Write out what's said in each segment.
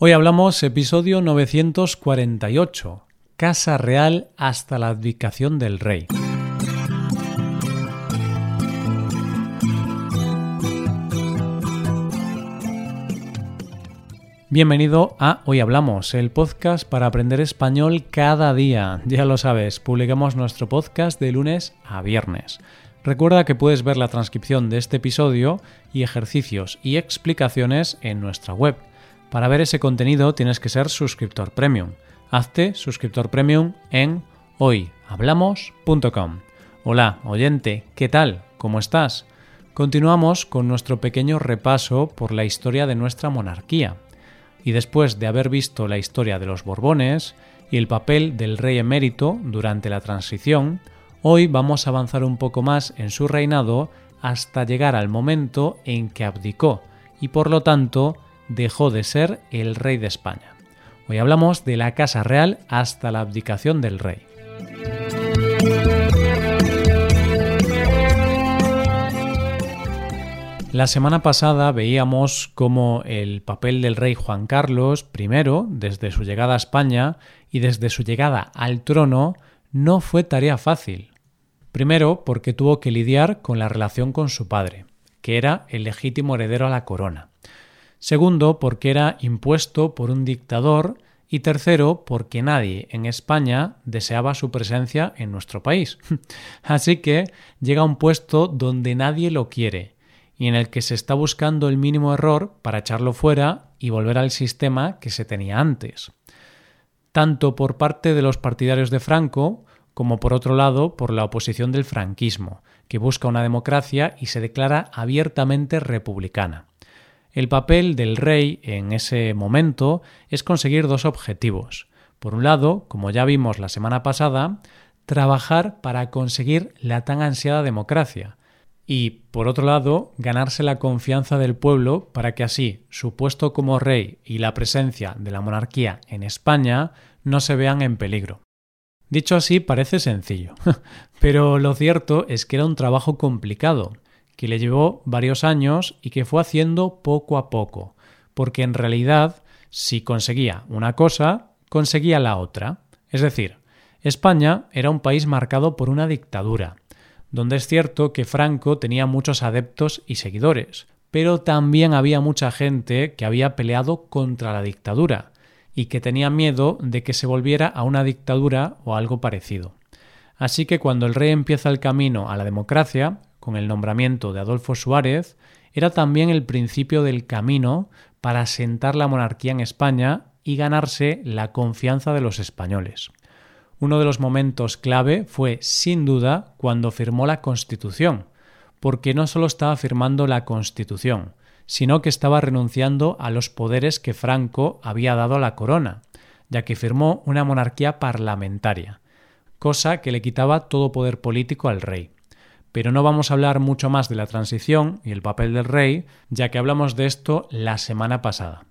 Hoy hablamos episodio 948, Casa Real hasta la abdicación del rey. Bienvenido a Hoy Hablamos, el podcast para aprender español cada día. Ya lo sabes, publicamos nuestro podcast de lunes a viernes. Recuerda que puedes ver la transcripción de este episodio y ejercicios y explicaciones en nuestra web para ver ese contenido tienes que ser suscriptor premium. Hazte suscriptor premium en hoyhablamos.com. Hola, oyente, ¿qué tal? ¿Cómo estás? Continuamos con nuestro pequeño repaso por la historia de nuestra monarquía. Y después de haber visto la historia de los Borbones y el papel del rey emérito durante la transición, hoy vamos a avanzar un poco más en su reinado hasta llegar al momento en que abdicó y por lo tanto dejó de ser el rey de España. Hoy hablamos de la Casa Real hasta la abdicación del rey. La semana pasada veíamos cómo el papel del rey Juan Carlos I, desde su llegada a España y desde su llegada al trono, no fue tarea fácil. Primero porque tuvo que lidiar con la relación con su padre, que era el legítimo heredero a la corona. Segundo, porque era impuesto por un dictador. Y tercero, porque nadie en España deseaba su presencia en nuestro país. Así que llega a un puesto donde nadie lo quiere y en el que se está buscando el mínimo error para echarlo fuera y volver al sistema que se tenía antes. Tanto por parte de los partidarios de Franco como por otro lado por la oposición del franquismo, que busca una democracia y se declara abiertamente republicana. El papel del rey en ese momento es conseguir dos objetivos. Por un lado, como ya vimos la semana pasada, trabajar para conseguir la tan ansiada democracia. Y, por otro lado, ganarse la confianza del pueblo para que así su puesto como rey y la presencia de la monarquía en España no se vean en peligro. Dicho así parece sencillo, pero lo cierto es que era un trabajo complicado, que le llevó varios años y que fue haciendo poco a poco, porque en realidad si conseguía una cosa, conseguía la otra. Es decir, España era un país marcado por una dictadura, donde es cierto que Franco tenía muchos adeptos y seguidores, pero también había mucha gente que había peleado contra la dictadura y que tenía miedo de que se volviera a una dictadura o algo parecido. Así que cuando el rey empieza el camino a la democracia, con el nombramiento de Adolfo Suárez, era también el principio del camino para asentar la monarquía en España y ganarse la confianza de los españoles. Uno de los momentos clave fue, sin duda, cuando firmó la Constitución, porque no solo estaba firmando la Constitución, sino que estaba renunciando a los poderes que Franco había dado a la corona, ya que firmó una monarquía parlamentaria, cosa que le quitaba todo poder político al rey pero no vamos a hablar mucho más de la transición y el papel del rey, ya que hablamos de esto la semana pasada.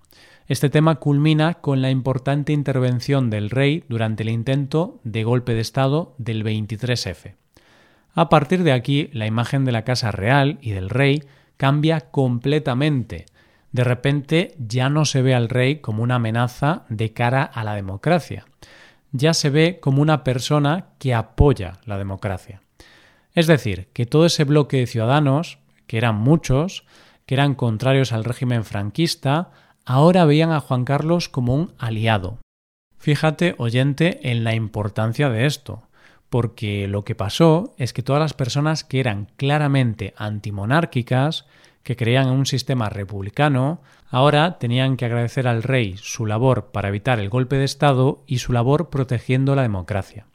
Este tema culmina con la importante intervención del rey durante el intento de golpe de Estado del 23F. A partir de aquí, la imagen de la Casa Real y del rey cambia completamente. De repente ya no se ve al rey como una amenaza de cara a la democracia. Ya se ve como una persona que apoya la democracia. Es decir, que todo ese bloque de ciudadanos, que eran muchos, que eran contrarios al régimen franquista, ahora veían a Juan Carlos como un aliado. Fíjate, oyente, en la importancia de esto, porque lo que pasó es que todas las personas que eran claramente antimonárquicas, que creían en un sistema republicano, ahora tenían que agradecer al rey su labor para evitar el golpe de Estado y su labor protegiendo la democracia.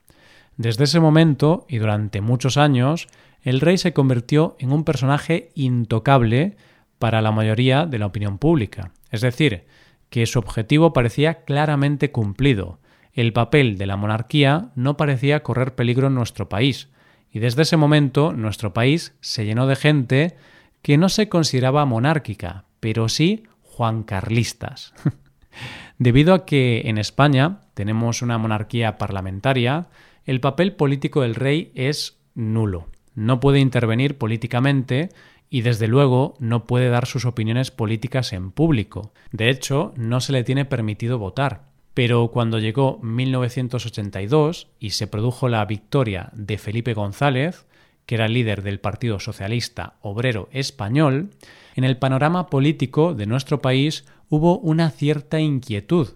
Desde ese momento y durante muchos años, el rey se convirtió en un personaje intocable para la mayoría de la opinión pública. Es decir, que su objetivo parecía claramente cumplido. El papel de la monarquía no parecía correr peligro en nuestro país. Y desde ese momento nuestro país se llenó de gente que no se consideraba monárquica, pero sí juancarlistas. Debido a que en España tenemos una monarquía parlamentaria, el papel político del rey es nulo. no puede intervenir políticamente y desde luego no puede dar sus opiniones políticas en público. De hecho, no se le tiene permitido votar. Pero cuando llegó 1982 y se produjo la victoria de Felipe González, que era líder del Partido Socialista Obrero Español, en el panorama político de nuestro país hubo una cierta inquietud,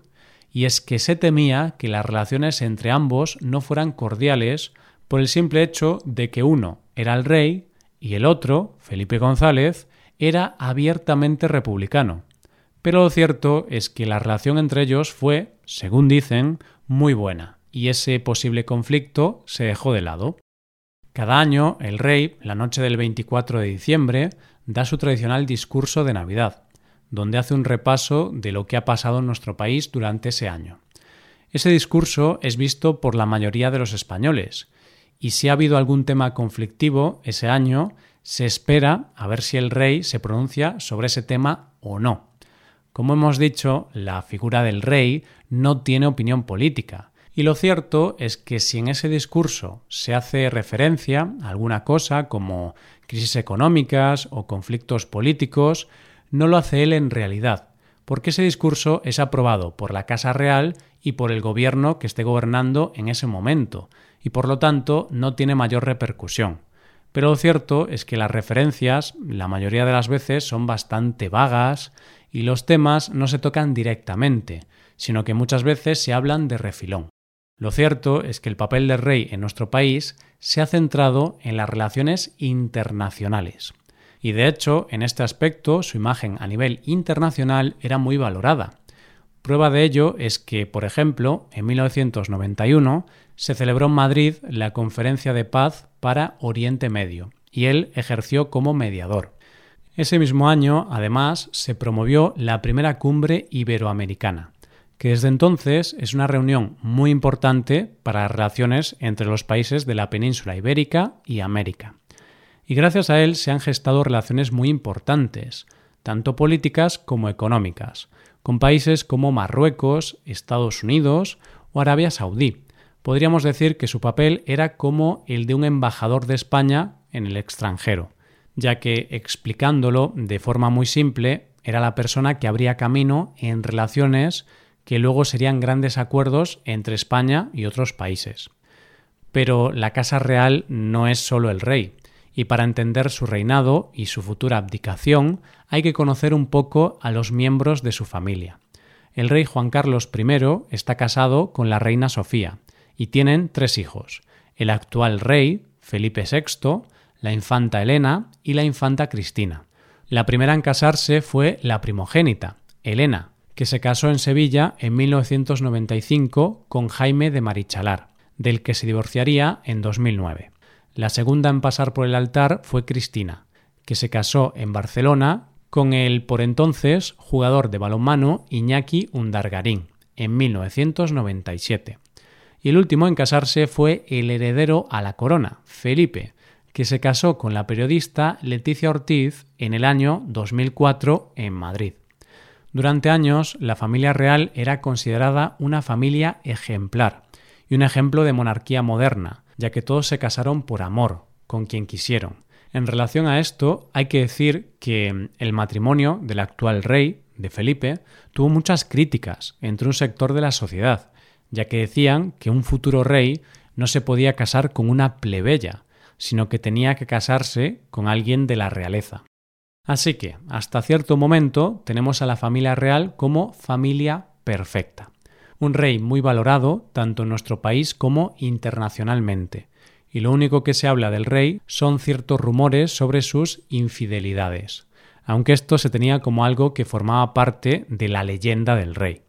y es que se temía que las relaciones entre ambos no fueran cordiales por el simple hecho de que uno era el rey y el otro, Felipe González, era abiertamente republicano. Pero lo cierto es que la relación entre ellos fue, según dicen, muy buena, y ese posible conflicto se dejó de lado. Cada año, el rey, la noche del 24 de diciembre, da su tradicional discurso de Navidad, donde hace un repaso de lo que ha pasado en nuestro país durante ese año. Ese discurso es visto por la mayoría de los españoles, y si ha habido algún tema conflictivo ese año, se espera a ver si el rey se pronuncia sobre ese tema o no. Como hemos dicho, la figura del rey no tiene opinión política, y lo cierto es que si en ese discurso se hace referencia a alguna cosa como crisis económicas o conflictos políticos, no lo hace él en realidad, porque ese discurso es aprobado por la Casa Real y por el gobierno que esté gobernando en ese momento, y por lo tanto no tiene mayor repercusión. Pero lo cierto es que las referencias, la mayoría de las veces, son bastante vagas y los temas no se tocan directamente, sino que muchas veces se hablan de refilón. Lo cierto es que el papel del rey en nuestro país se ha centrado en las relaciones internacionales. Y de hecho, en este aspecto, su imagen a nivel internacional era muy valorada. Prueba de ello es que, por ejemplo, en 1991 se celebró en Madrid la Conferencia de Paz para Oriente Medio, y él ejerció como mediador. Ese mismo año, además, se promovió la primera cumbre iberoamericana, que desde entonces es una reunión muy importante para las relaciones entre los países de la península ibérica y América. Y gracias a él se han gestado relaciones muy importantes, tanto políticas como económicas, con países como Marruecos, Estados Unidos o Arabia Saudí. Podríamos decir que su papel era como el de un embajador de España en el extranjero, ya que, explicándolo de forma muy simple, era la persona que abría camino en relaciones que luego serían grandes acuerdos entre España y otros países. Pero la Casa Real no es solo el rey, y para entender su reinado y su futura abdicación hay que conocer un poco a los miembros de su familia. El rey Juan Carlos I está casado con la reina Sofía y tienen tres hijos, el actual rey, Felipe VI, la infanta Elena y la infanta Cristina. La primera en casarse fue la primogénita, Elena, que se casó en Sevilla en 1995 con Jaime de Marichalar, del que se divorciaría en 2009. La segunda en pasar por el altar fue Cristina, que se casó en Barcelona con el por entonces jugador de balonmano Iñaki Undargarín en 1997. Y el último en casarse fue el heredero a la corona, Felipe, que se casó con la periodista Leticia Ortiz en el año 2004 en Madrid. Durante años, la familia real era considerada una familia ejemplar y un ejemplo de monarquía moderna, ya que todos se casaron por amor, con quien quisieron. En relación a esto, hay que decir que el matrimonio del actual rey, de Felipe, tuvo muchas críticas entre un sector de la sociedad, ya que decían que un futuro rey no se podía casar con una plebeya, sino que tenía que casarse con alguien de la realeza. Así que, hasta cierto momento, tenemos a la familia real como familia perfecta. Un rey muy valorado tanto en nuestro país como internacionalmente. Y lo único que se habla del rey son ciertos rumores sobre sus infidelidades, aunque esto se tenía como algo que formaba parte de la leyenda del rey.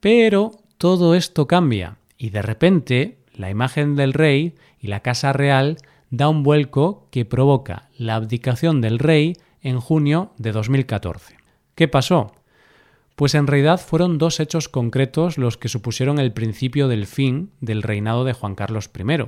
Pero todo esto cambia y de repente la imagen del rey y la casa real da un vuelco que provoca la abdicación del rey en junio de 2014. ¿Qué pasó? Pues en realidad fueron dos hechos concretos los que supusieron el principio del fin del reinado de Juan Carlos I.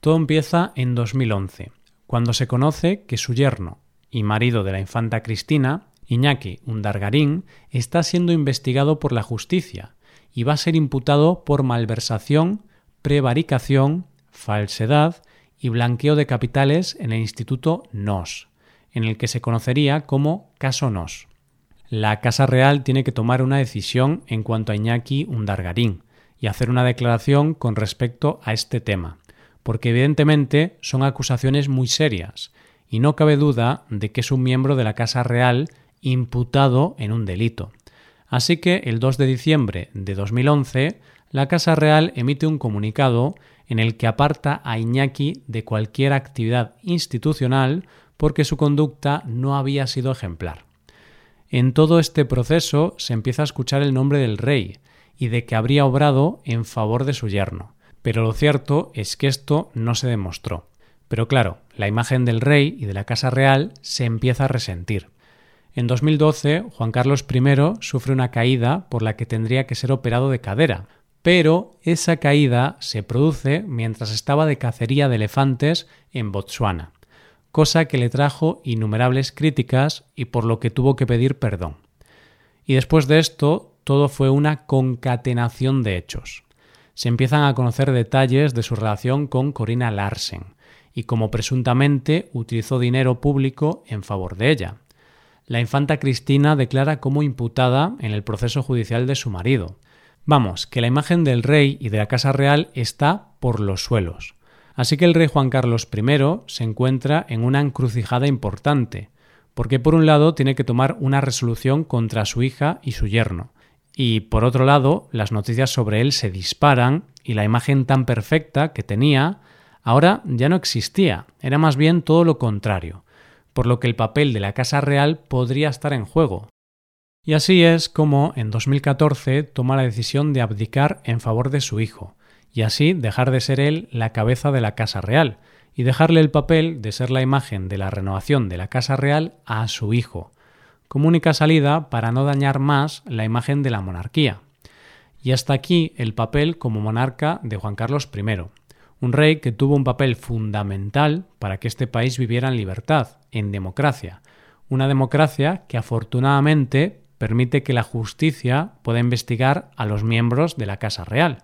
Todo empieza en 2011, cuando se conoce que su yerno y marido de la infanta Cristina, Iñaki Undargarín, está siendo investigado por la justicia y va a ser imputado por malversación, prevaricación, falsedad y blanqueo de capitales en el Instituto NOS, en el que se conocería como Caso NOS. La Casa Real tiene que tomar una decisión en cuanto a Iñaki Undargarín y hacer una declaración con respecto a este tema, porque evidentemente son acusaciones muy serias y no cabe duda de que es un miembro de la Casa Real imputado en un delito. Así que el 2 de diciembre de 2011, la Casa Real emite un comunicado en el que aparta a Iñaki de cualquier actividad institucional porque su conducta no había sido ejemplar. En todo este proceso se empieza a escuchar el nombre del rey y de que habría obrado en favor de su yerno. Pero lo cierto es que esto no se demostró. Pero claro, la imagen del rey y de la Casa Real se empieza a resentir. En 2012, Juan Carlos I sufre una caída por la que tendría que ser operado de cadera, pero esa caída se produce mientras estaba de cacería de elefantes en Botsuana cosa que le trajo innumerables críticas y por lo que tuvo que pedir perdón. Y después de esto, todo fue una concatenación de hechos. Se empiezan a conocer detalles de su relación con Corina Larsen y cómo presuntamente utilizó dinero público en favor de ella. La infanta Cristina declara como imputada en el proceso judicial de su marido. Vamos, que la imagen del rey y de la Casa Real está por los suelos. Así que el rey Juan Carlos I se encuentra en una encrucijada importante, porque por un lado tiene que tomar una resolución contra su hija y su yerno, y por otro lado las noticias sobre él se disparan y la imagen tan perfecta que tenía ahora ya no existía, era más bien todo lo contrario, por lo que el papel de la Casa Real podría estar en juego. Y así es como en 2014 toma la decisión de abdicar en favor de su hijo, y así dejar de ser él la cabeza de la Casa Real y dejarle el papel de ser la imagen de la renovación de la Casa Real a su hijo, como única salida para no dañar más la imagen de la monarquía. Y hasta aquí el papel como monarca de Juan Carlos I, un rey que tuvo un papel fundamental para que este país viviera en libertad, en democracia, una democracia que afortunadamente permite que la justicia pueda investigar a los miembros de la Casa Real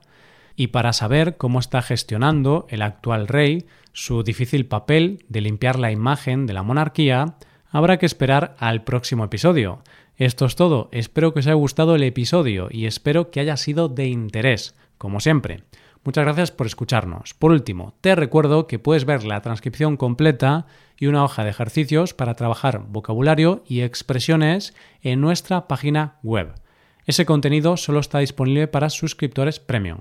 y para saber cómo está gestionando el actual rey su difícil papel de limpiar la imagen de la monarquía, habrá que esperar al próximo episodio. Esto es todo, espero que os haya gustado el episodio y espero que haya sido de interés, como siempre. Muchas gracias por escucharnos. Por último, te recuerdo que puedes ver la transcripción completa y una hoja de ejercicios para trabajar vocabulario y expresiones en nuestra página web. Ese contenido solo está disponible para suscriptores premium.